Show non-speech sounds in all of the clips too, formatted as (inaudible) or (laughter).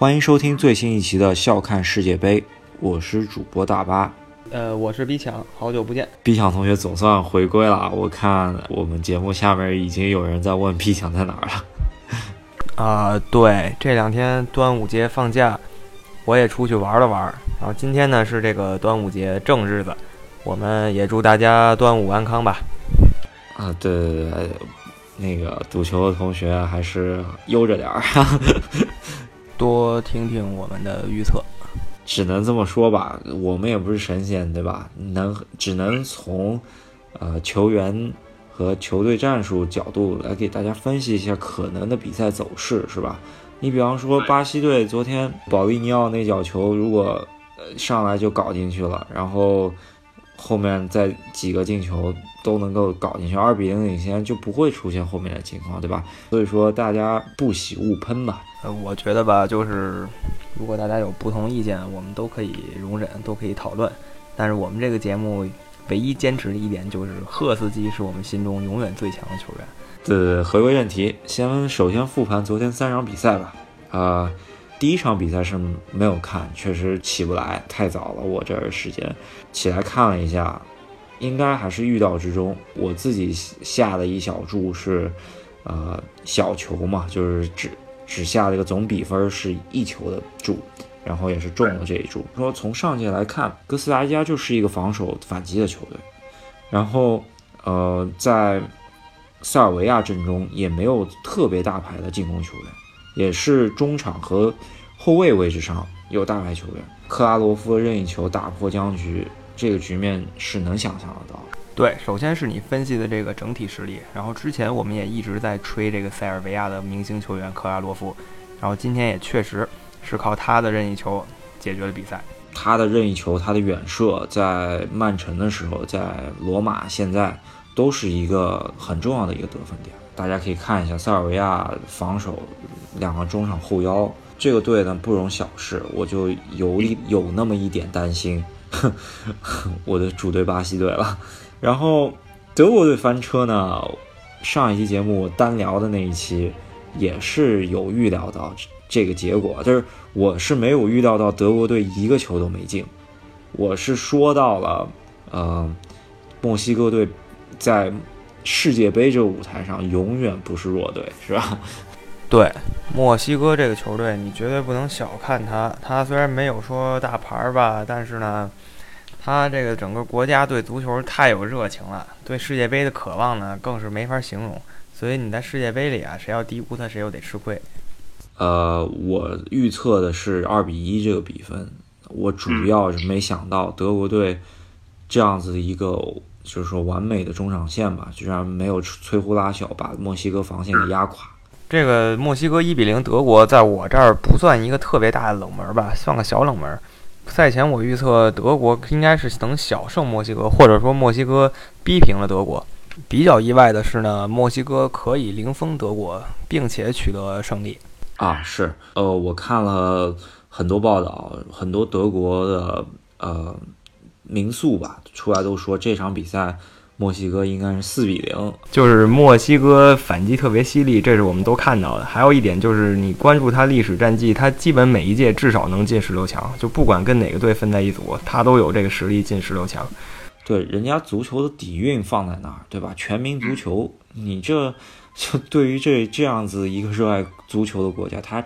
欢迎收听最新一期的《笑看世界杯》，我是主播大巴。呃，我是逼强，好久不见。逼强同学总算回归了，我看我们节目下面已经有人在问逼强在哪儿了。啊、对，这两天端午节放假，我也出去玩了玩。然后今天呢是这个端午节正日子，我们也祝大家端午安康吧。啊，对对对，那个赌球的同学还是悠着点儿，多听听我们的预测。只能这么说吧。我们也不是神仙，对吧？能只能从呃球员和球队战术角度来给大家分析一下可能的比赛走势，是吧？你比方说巴西队昨天保利尼奥那脚球，如果呃上来就搞进去了，然后后面再几个进球都能够搞进去，二比零领先，就不会出现后面的情况，对吧？所以说大家不喜勿喷吧。呃，我觉得吧，就是如果大家有不同意见，我们都可以容忍，都可以讨论。但是我们这个节目唯一坚持的一点就是，赫斯基是我们心中永远最强的球员。呃，回归正题，先首先复盘昨天三场比赛吧。啊、第一场比赛是没有看，确实起不来，太早了，我这儿时间起来看了一下，应该还是预料之中。我自己下的一小注是，呃，小球嘛，就是只只下了一个总比分是一球的注，然后也是中了这一注。说从上届来看，哥斯达黎加就是一个防守反击的球队，然后呃，在塞尔维亚阵中也没有特别大牌的进攻球员，也是中场和后卫位置上有大牌球员。克拉罗夫任意球打破僵局，这个局面是能想象得到。对，首先是你分析的这个整体实力，然后之前我们也一直在吹这个塞尔维亚的明星球员克拉罗夫，然后今天也确实是靠他的任意球解决了比赛。他的任意球，他的远射，在曼城的时候，在罗马现在都是一个很重要的一个得分点。大家可以看一下塞尔维亚防守两个中场后腰，这个队呢不容小视，我就有有那么一点担心 (laughs) 我的主队巴西队了。然后德国队翻车呢，上一期节目单聊的那一期也是有预料到这个结果，就是我是没有预料到德国队一个球都没进，我是说到了，呃，墨西哥队在世界杯这个舞台上永远不是弱队，是吧？对，墨西哥这个球队你绝对不能小看他，他虽然没有说大牌吧，但是呢，他这个整个国家对足球太有热情了，对世界杯的渴望呢更是没法形容。所以你在世界杯里啊，谁要低估他，谁又得吃亏。呃，我预测的是二比一这个比分，我主要是没想到德国队这样子的一个就是说完美的中场线吧，居然没有摧枯拉朽，把墨西哥防线给压垮。这个墨西哥一比零德国，在我这儿不算一个特别大的冷门吧，算个小冷门。赛前我预测德国应该是能小胜墨西哥，或者说墨西哥逼平了德国。比较意外的是呢，墨西哥可以零封德国，并且取得胜利。啊，是，呃，我看了很多报道，很多德国的呃民宿吧，出来都说这场比赛墨西哥应该是四比零。就是墨西哥反击特别犀利，这是我们都看到的。还有一点就是，你关注他历史战绩，他基本每一届至少能进十六强，就不管跟哪个队分在一组，他都有这个实力进十六强。对，人家足球的底蕴放在那儿，对吧？全民足球，你 (laughs) 这就对于这这样子一个热爱足球的国家，他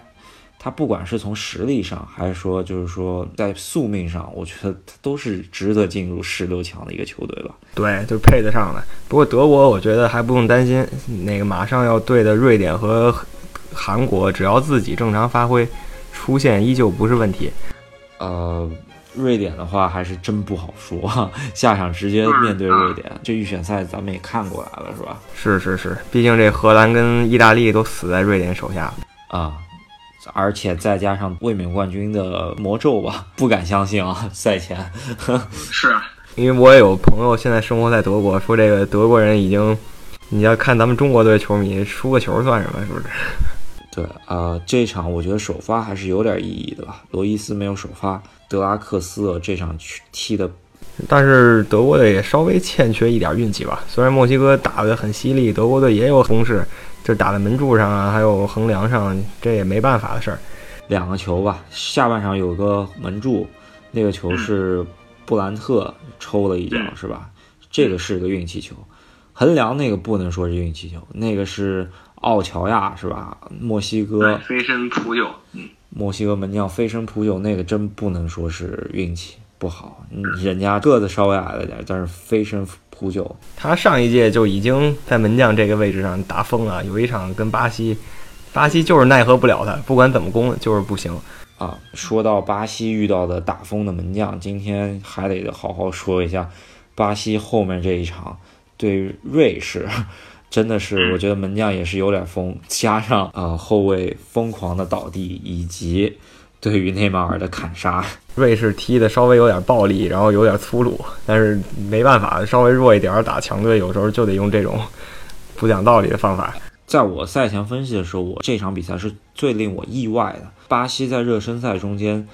他不管是从实力上，还是说就是说在宿命上，我觉得他都是值得进入十六强的一个球队吧。对，就配得上的。不过德国，我觉得还不用担心，那个马上要对的瑞典和韩国，只要自己正常发挥，出线依旧不是问题。呃，瑞典的话还是真不好说，(laughs) 下场直接面对瑞典，这预选赛咱们也看过来了，是吧？是是是，毕竟这荷兰跟意大利都死在瑞典手下。啊，而且再加上卫冕冠军的魔咒吧，不敢相信啊！赛前，(laughs) 是啊，因为我也有朋友现在生活在德国，说这个德国人已经，你要看咱们中国队球迷输个球算什么？是不是？(laughs) 对啊、这场我觉得首发还是有点意义的吧。罗伊斯没有首发，德拉克斯尔这场去踢的但是德国队也稍微欠缺一点运气吧。虽然墨西哥打得很犀利，德国队也有攻势，就打在门柱上啊，还有横梁上，这也没办法的事儿。两个球吧，下半场有个门柱，那个球是布兰特抽了一脚，是吧？这个是个运气球。横梁那个不能说是运气球，那个是奥乔亚，是吧？墨西哥飞身扑救，嗯，墨西哥门将飞身扑救，那个真不能说是运气不好，人家个子稍微矮了点，但是飞身扑救。他上一届就已经在门将这个位置上打疯了，有一场跟巴西，巴西就是奈何不了他，不管怎么攻就是不行。啊，说到巴西遇到的打疯的门将，今天还得好好说一下巴西后面这一场。对瑞士，(laughs) 真的是我觉得门将也是有点疯，加上呃后卫疯狂的倒地，以及对于内马尔的砍杀，瑞士踢的稍微有点暴力，然后有点粗鲁，但是没办法，稍微弱一点打强队，有时候就得用这种不讲道理的方法。在我赛前分析的时候，我这场比赛是最令我意外的，巴西在热身赛中间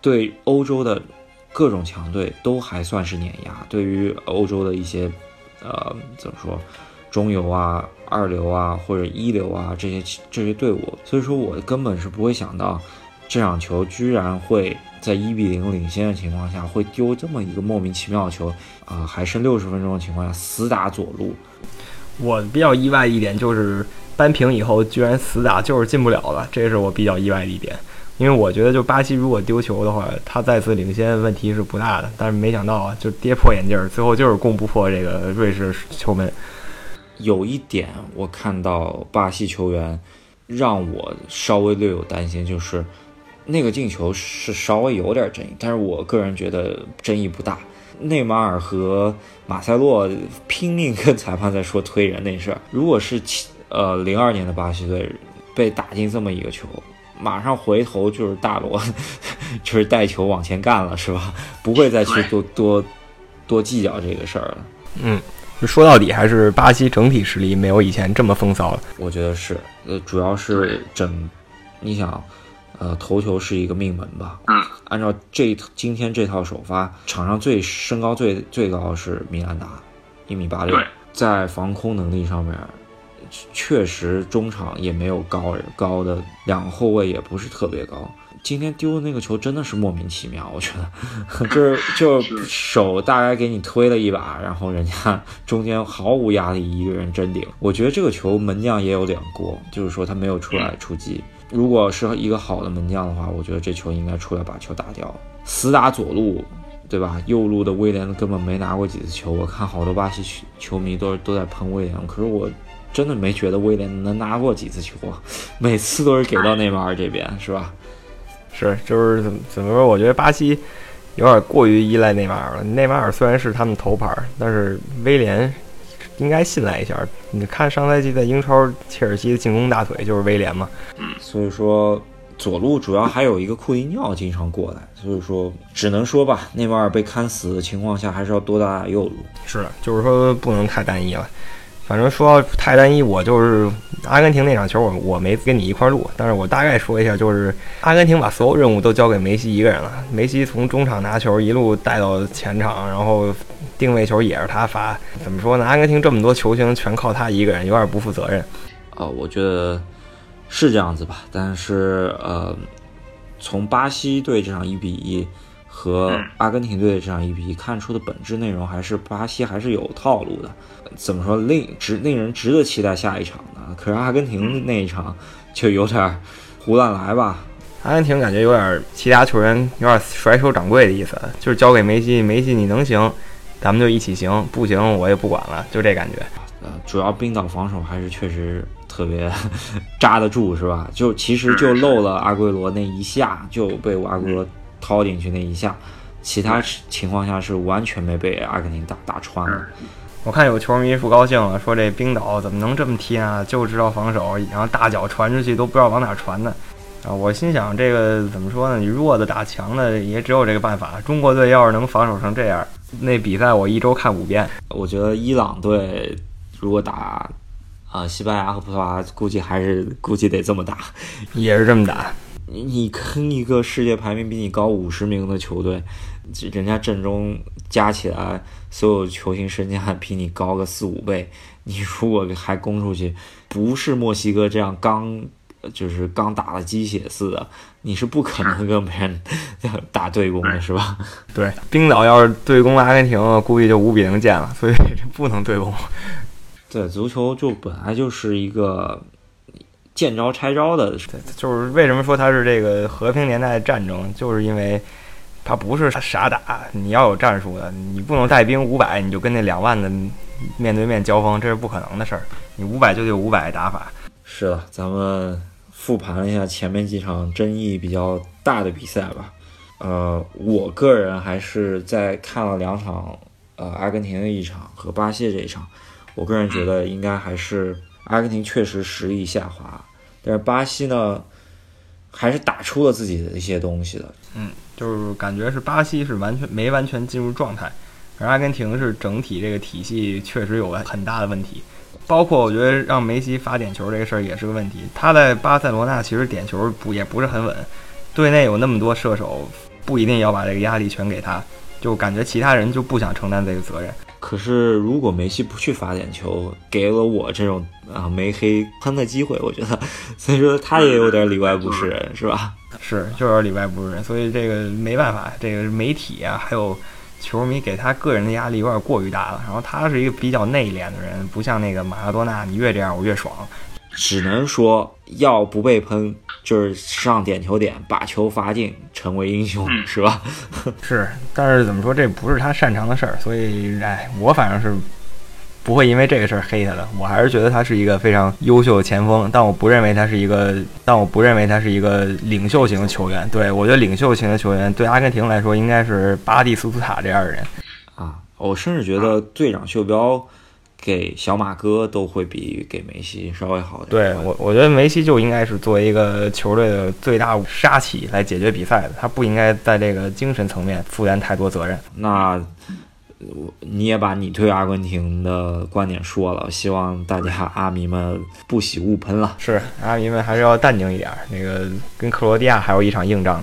对欧洲的各种强队都还算是碾压，对于欧洲的一些。呃，怎么说，中游啊、二流啊或者一流啊这些这些队伍，所以说我根本是不会想到这场球居然会在一比零领先的情况下会丢这么一个莫名其妙的球啊！还剩六十分钟的情况下死打左路，我比较意外一点就是扳平以后居然死打就是进不了了，这是我比较意外的一点。因为我觉得，就巴西如果丢球的话，他再次领先问题是不大的。但是没想到啊，就跌破眼镜儿，最后就是攻不破这个瑞士球门。有一点我看到巴西球员让我稍微略有担心，就是那个进球是稍微有点争议，但是我个人觉得争议不大。内马尔和马塞洛拼命跟裁判在说推人那事儿，如果是呃零二年的巴西队被打进这么一个球。马上回头就是大罗，(laughs) 就是带球往前干了，是吧？不会再去多多多计较这个事儿了。嗯，说到底还是巴西整体实力没有以前这么风骚了。我觉得是，呃，主要是整，你想，呃，头球是一个命门吧？嗯。按照这今天这套首发，场上最身高最最高是米兰达，一米八六，在防空能力上面。确实，中场也没有高人高的，两个后卫也不是特别高。今天丢的那个球真的是莫名其妙，我觉得 (laughs) 就是就手大概给你推了一把，然后人家中间毫无压力一个人真顶。我觉得这个球门将也有点锅，就是说他没有出来出击。如果是一个好的门将的话，我觉得这球应该出来把球打掉。死打左路，对吧？右路的威廉根本没拿过几次球，我看好多巴西球迷都都在喷威廉，可是我。真的没觉得威廉能拿过几次球，每次都是给到内马尔这边，是吧？是，就是怎么怎么说？我觉得巴西有点过于依赖内马尔了。内马尔虽然是他们头牌，但是威廉应该信赖一下。你看上赛季在英超切尔西的进攻大腿就是威廉嘛。嗯。所以说左路主要还有一个库蒂尼奥经常过来，所以说只能说吧，内马尔被看死的情况下，还是要多打打右路。是，就是说不能太单一了。反正说太单一，我就是阿根廷那场球，我我没跟你一块录，但是我大概说一下，就是阿根廷把所有任务都交给梅西一个人了。梅西从中场拿球一路带到前场，然后定位球也是他发。怎么说呢？阿根廷这么多球星全靠他一个人，有点不负责任。呃，我觉得是这样子吧，但是呃，从巴西队这场一比一和阿根廷队的这场一比一看出的本质内容，还是巴西还是有套路的。怎么说令值令人值得期待下一场呢？可是阿根廷那一场就有点胡乱来吧。阿根廷感觉有点其他球员有点甩手掌柜的意思，就是交给梅西，梅西你能行，咱们就一起行；不行我也不管了，就这感觉。呃，主要冰岛防守还是确实特别 (laughs) 扎得住，是吧？就其实就漏了阿圭罗那一下，就被阿圭罗掏进去那一下，其他情况下是完全没被阿根廷打打穿了。我看有球迷不高兴了，说这冰岛怎么能这么踢啊？就知道防守，然后大脚传出去都不知道往哪传呢。啊，我心想这个怎么说呢？你弱的打强的也只有这个办法。中国队要是能防守成这样，那比赛我一周看五遍。我觉得伊朗队如果打啊西班牙和葡萄牙，估计还是估计得这么打，也是这么打。你你跟一个世界排名比你高五十名的球队，人家阵中加起来。所有球星身价比你高个四五倍，你如果还攻出去，不是墨西哥这样刚就是刚打了鸡血似的，你是不可能跟别人打对攻的，是吧？(laughs) 对，冰岛要是对攻阿根廷，估计就五比零见了，所以这不能对攻。对，足球就本来就是一个见招拆招的，对就是为什么说它是这个和平年代战争，就是因为它不是傻打，你要有战术的，你不能带兵五百，你就跟那两万的面对面交锋，这是不可能的事儿。你五百就得五百打法。是的，咱们复盘了一下前面几场争议比较大的比赛吧。呃，我个人还是在看了两场，呃，阿根廷的一场和巴西这一场，我个人觉得应该还是阿根廷确实实力下滑，但是巴西呢，还是打出了自己的一些东西的。嗯，就是感觉是巴西是完全没完全进入状态，而阿根廷是整体这个体系确实有很大的问题。包括我觉得让梅西罚点球这个事儿也是个问题。他在巴塞罗那其实点球不也不是很稳，队内有那么多射手，不一定要把这个压力全给他，就感觉其他人就不想承担这个责任。可是如果梅西不去罚点球，给了我这种啊没黑喷的机会，我觉得，所以说他也有点里外不是人，是吧？是，就有点里外不是人。所以这个没办法，这个媒体啊，还有。球迷给他个人的压力有点过于大了，然后他是一个比较内敛的人，不像那个马拉多纳，你越这样我越爽。只能说要不被喷，就是上点球点把球罚进，成为英雄，是吧？(laughs) 是，但是怎么说，这不是他擅长的事儿，所以，哎，我反正是。不会因为这个事儿黑他的，我还是觉得他是一个非常优秀的前锋，但我不认为他是一个，但我不认为他是一个领袖型的球员。对我觉得领袖型的球员对阿根廷来说应该是巴蒂斯图塔这样的人啊，我甚至觉得队长袖标给小马哥都会比给梅西稍微好点。对我，我觉得梅西就应该是作为一个球队的最大杀器来解决比赛的，他不应该在这个精神层面负担太多责任。那。你也把你对阿根廷的观点说了，希望大家阿迷们不喜勿喷了。是阿迷们还是要淡定一点。那个跟克罗地亚还有一场硬仗。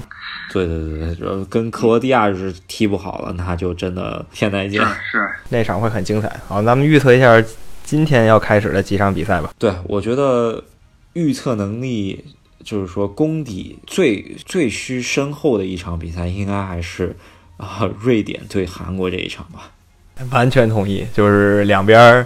对对对对，跟克罗地亚是踢不好了，那就真的天再见。是那场会很精彩。好，咱们预测一下今天要开始的几场比赛吧。对，我觉得预测能力就是说功底最最需深厚的一场比赛，应该还是。啊，瑞典对韩国这一场吧，完全同意，就是两边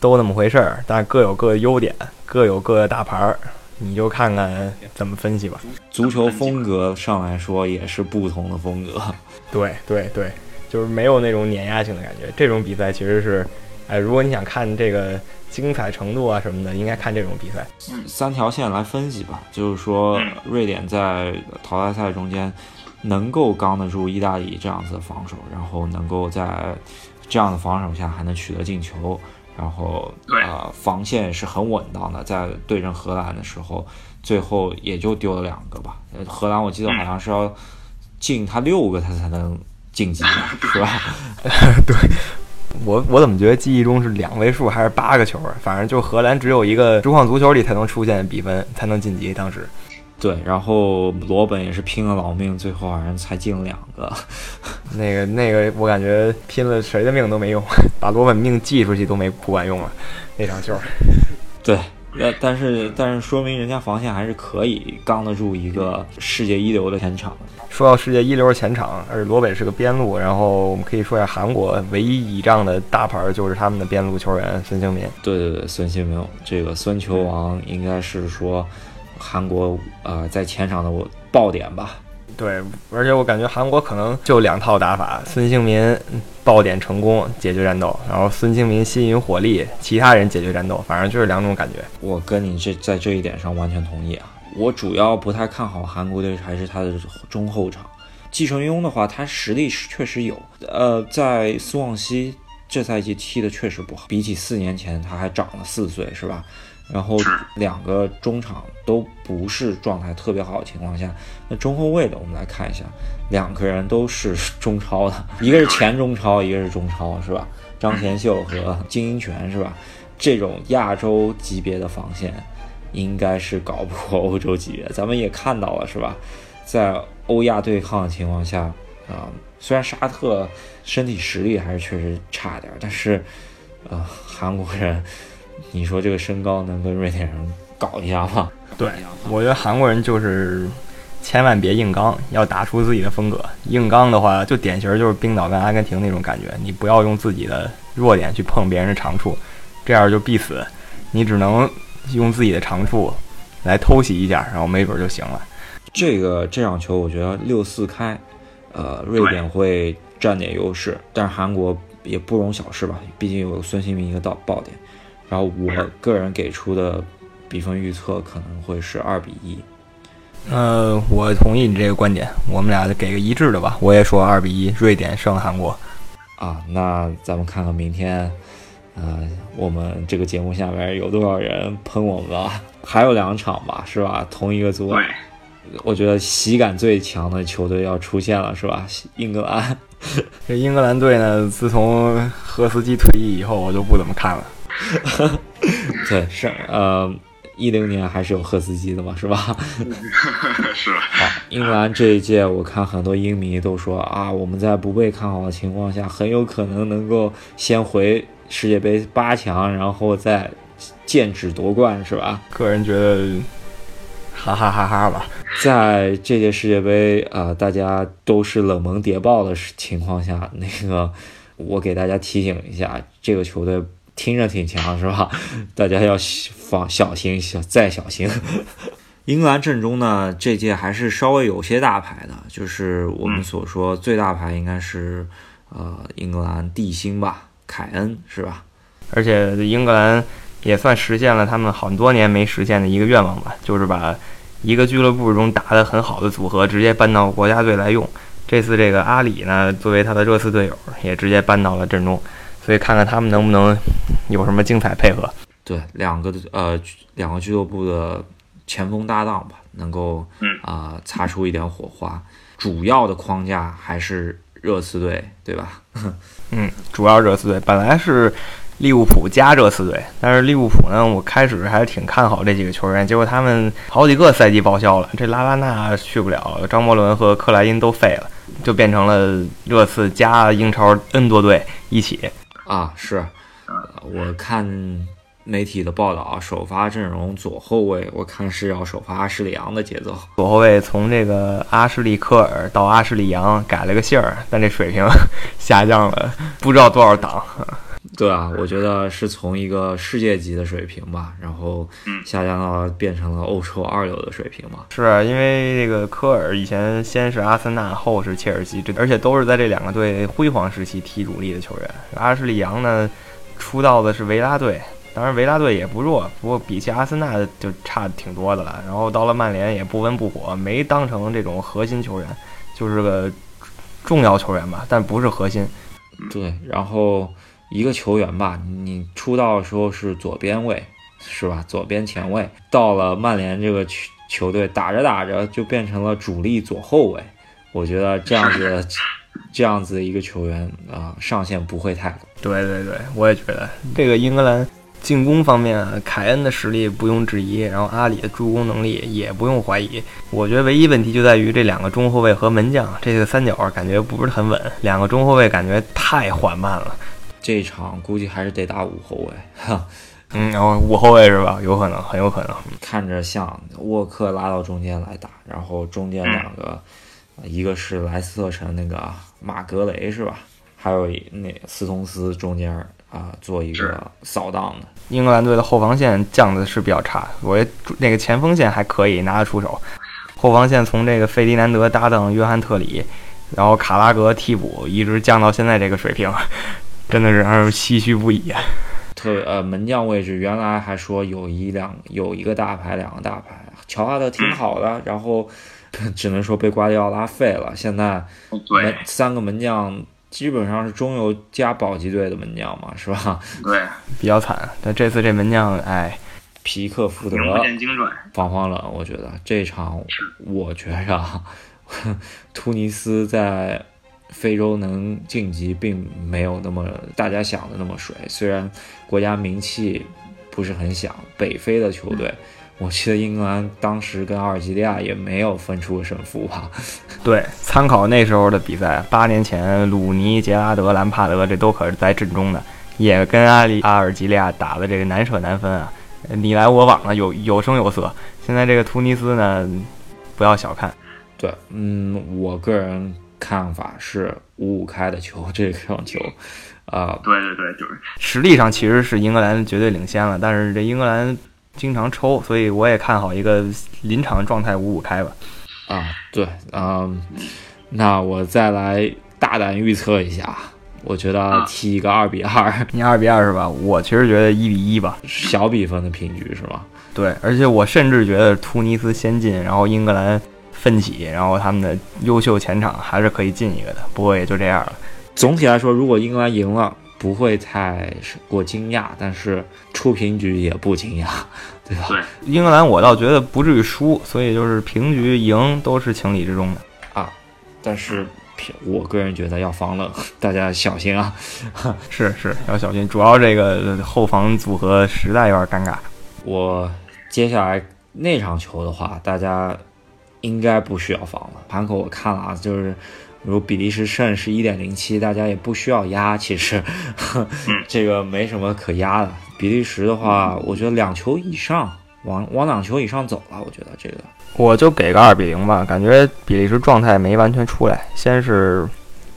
都那么回事儿，但各有各的优点，各有各的大牌儿，你就看看怎么分析吧。足球风格上来说也是不同的风格，(laughs) 对对对，就是没有那种碾压性的感觉。这种比赛其实是，哎，如果你想看这个精彩程度啊什么的，应该看这种比赛。三条线来分析吧，就是说瑞典在淘汰赛中间。能够刚得住意大利这样子的防守，然后能够在这样的防守下还能取得进球，然后呃防线是很稳当的。在对阵荷兰的时候，最后也就丢了两个吧。荷兰我记得好像是要进他六个他才能晋级，(laughs) 是吧？(laughs) 对，我我怎么觉得记忆中是两位数还是八个球啊？反正就荷兰只有一个主况足球里才能出现比分才能晋级，当时。对，然后罗本也是拼了老命，最后好像才进了两 (laughs) 个。那个那个，我感觉拼了谁的命都没用，(laughs) 把罗本命寄出去都没不管用了。那场球，(laughs) 对，呃，但是但是说明人家防线还是可以刚得住一个世界一流的前场。说到世界一流的前场，而罗本是个边路，然后我们可以说一下韩国唯一倚仗的大牌就是他们的边路球员孙兴民。对对对，孙兴民这个孙球王应该是说。韩国啊，在前场的我爆点吧。对，而且我感觉韩国可能就两套打法：孙兴民爆点成功解决战斗，然后孙兴民吸引火力，其他人解决战斗。反正就是两种感觉。我跟你这在这一点上完全同意啊。我主要不太看好韩国队，还是他的中后场。季承庸的话，他实力是确实有，呃，在苏旺西这赛季踢的确实不好，比起四年前他还长了四岁，是吧？然后两个中场都不是状态特别好的情况下，那中后卫的我们来看一下，两个人都是中超的，一个是前中超，一个是中超，是吧？张贤秀和金英权，是吧？这种亚洲级别的防线，应该是搞不过欧洲级别。咱们也看到了，是吧？在欧亚对抗的情况下，啊，虽然沙特身体实力还是确实差点，但是，呃，韩国人。你说这个身高能跟瑞典人搞一下吗？对，我觉得韩国人就是千万别硬刚，要打出自己的风格。硬刚的话，就典型就是冰岛跟阿根廷那种感觉，你不要用自己的弱点去碰别人的长处，这样就必死。你只能用自己的长处来偷袭一下，然后没准就行了。这个这场球，我觉得六四开，呃，瑞典会占点优势，但是韩国也不容小视吧，毕竟有孙兴民一个到爆点。然后我个人给出的比分预测可能会是二比一。呃，我同意你这个观点，我们俩给个一致的吧。我也说二比一，瑞典胜韩国。啊，那咱们看看明天，呃，我们这个节目下面有多少人喷我们了？还有两场吧，是吧？同一个组，我觉得喜感最强的球队要出现了，是吧？英格兰。(laughs) 这英格兰队呢，自从赫斯基退役以后，我就不怎么看了。(laughs) 对，是呃，一零年还是有赫斯基的嘛，是吧？(laughs) 是。好，英格兰这一届，我看很多英迷都说啊，我们在不被看好的情况下，很有可能能够先回世界杯八强，然后再剑指夺冠，是吧？个人觉得，哈哈哈哈吧。在这届世界杯啊，大家都是冷门谍报的情况下，那个我给大家提醒一下，这个球队。听着挺强是吧？(laughs) 大家要防小心，小再小心。(laughs) 英格兰阵中呢，这届还是稍微有些大牌的，就是我们所说最大牌应该是呃英格兰地星吧，凯恩是吧？而且英格兰也算实现了他们很多年没实现的一个愿望吧，就是把一个俱乐部中打得很好的组合直接搬到国家队来用。这次这个阿里呢，作为他的热刺队友，也直接搬到了阵中。所以看看他们能不能有什么精彩配合。对，两个呃两个俱乐部的前锋搭档吧，能够啊擦出一点火花。主要的框架还是热刺队，对吧？(laughs) 嗯，主要热刺队本来是利物浦加热刺队，但是利物浦呢，我开始还是挺看好这几个球员，结果他们好几个赛季报销了，这拉拉纳去不了，张伯伦和克莱因都废了，就变成了热刺加英超 N 多队一起。啊，是，我看媒体的报道，首发阵容左后卫，我看是要首发阿什利杨的节奏。左后卫从这个阿什利科尔到阿什利杨改了个姓儿，但这水平 (laughs) 下降了不知道多少档。对啊，我觉得是从一个世界级的水平吧，然后下降到变成了欧洲二流的水平嘛。是因为这个科尔以前先是阿森纳，后是切尔西，这而且都是在这两个队辉煌时期踢主力的球员。阿什利杨呢，出道的是维拉队，当然维拉队也不弱，不过比起阿森纳就差挺多的了。然后到了曼联也不温不火，没当成这种核心球员，就是个重要球员吧，但不是核心。对，然后。一个球员吧，你出道的时候是左边位，是吧？左边前卫，到了曼联这个球球队，打着打着就变成了主力左后卫。我觉得这样子，(laughs) 这样子一个球员啊，上限不会太高。对对对，我也觉得这个英格兰进攻方面，凯恩的实力不用质疑，然后阿里的助攻能力也不用怀疑。我觉得唯一问题就在于这两个中后卫和门将，这个三角感觉不是很稳，两个中后卫感觉太缓慢了。这一场估计还是得打五后卫，哈，嗯，然后五后卫是吧？有可能，很有可能。看着像沃克拉到中间来打，然后中间两个，一个是莱斯特城那个马格雷是吧？还有那斯通斯中间啊做一个扫荡的。英格兰队的后防线降的是比较差，我那个前锋线还可以拿得出手，后防线从这个费迪南德搭档约翰特里，然后卡拉格替补，一直降到现在这个水平。真的是让人唏嘘不已啊！特呃门将位置原来还说有一两有一个大牌两个大牌，乔阿德挺好的，然后 (laughs) 只能说被瓜迪奥拉废了。现在门三个门将基本上是中游加保级队的门将嘛，是吧？(laughs) 对，比较惨。但这次这门将，哎，皮克福德防慌了，我觉得这场我觉着 (laughs) 突尼斯在。非洲能晋级并没有那么大家想的那么水，虽然国家名气不是很响，北非的球队，我记得英格兰当时跟阿尔及利亚也没有分出胜负吧？(laughs) 对，参考那时候的比赛，八年前鲁尼、杰拉德、兰帕德这都可是在阵中的，也跟阿里阿尔及利亚打的这个难舍难分啊。你来我往的，有有声有色。现在这个突尼斯呢，不要小看。对，嗯，我个人看法是五五开的球，这场球，啊，对对对就是，实力上其实是英格兰绝对领先了，但是这英格兰经常抽，所以我也看好一个临场状态五五开吧。啊，对，嗯，那我再来大胆预测一下，我觉得踢一个二比二，你二比二是吧？我其实觉得一比一吧，小比分的平局是吗？对，而且我甚至觉得突尼斯先进，然后英格兰奋起，然后他们的优秀前场还是可以进一个的。不过也就这样了。总体来说，如果英格兰赢了，不会太过惊讶，但是出平局也不惊讶，对吧？对，英格兰我倒觉得不至于输，所以就是平局赢都是情理之中的啊。但是我个人觉得要防冷，大家小心啊！(laughs) 是是要小心，主要这个后防组合实在有点尴尬。我接下来那场球的话，大家应该不需要防了。盘口我看了啊，就是如比利时胜是一点零七，大家也不需要压。其实 (laughs) 这个没什么可压的。比利时的话，我觉得两球以上，往往两球以上走了。我觉得这个，我就给个二比零吧。感觉比利时状态没完全出来，先是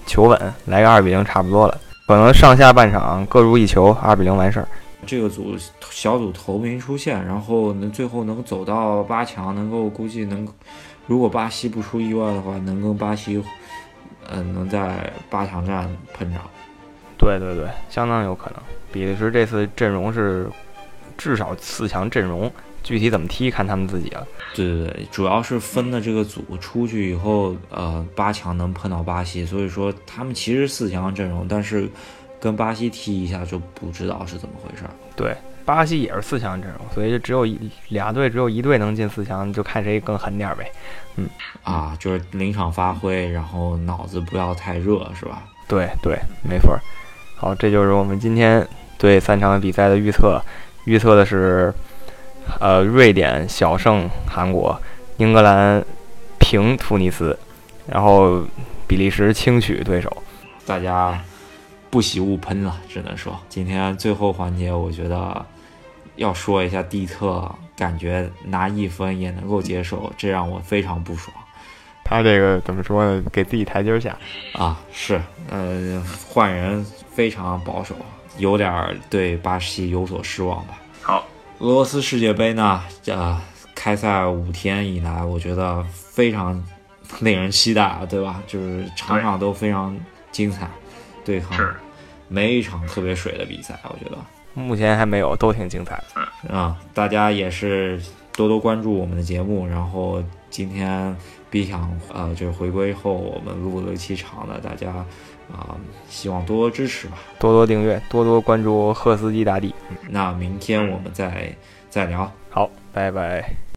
求稳，来个二比零差不多了。可能上下半场各入一球，二比零完事儿。这个组小组头名出现，然后能最后能走到八强，能够估计能，如果巴西不出意外的话，能跟巴西，嗯，能在八强战碰上。对对对，相当有可能。比利时这次阵容是至少四强阵容，具体怎么踢看他们自己了。对对对，主要是分的这个组出去以后，呃，八强能碰到巴西，所以说他们其实四强阵容，但是。跟巴西踢一下就不知道是怎么回事。对，巴西也是四强阵容，所以就只有一俩队，只有一队能进四强，就看谁更狠点呗。嗯，啊，就是临场发挥，然后脑子不要太热，是吧？对对，没错。好，这就是我们今天对三场比赛的预测。预测的是，呃，瑞典小胜韩国，英格兰平突尼斯，然后比利时轻取对手。大家。不喜勿喷了，只能说今天最后环节，我觉得要说一下蒂特，感觉拿一分也能够接受，这让我非常不爽。他这个怎么说呢？给自己台阶下啊，是，呃，换人非常保守，有点对巴西有所失望吧。好，俄罗斯世界杯呢，呃，开赛五天以来，我觉得非常令人期待，对吧？就是场场都非常精彩。对抗没一场特别水的比赛，我觉得目前还没有，都挺精彩的啊！大家也是多多关注我们的节目，然后今天 B 想呃就是回归后，我们录了一期长的，大家啊希望多多支持吧，多多订阅，多多关注赫斯基大帝。那明天我们再再聊，好，拜拜。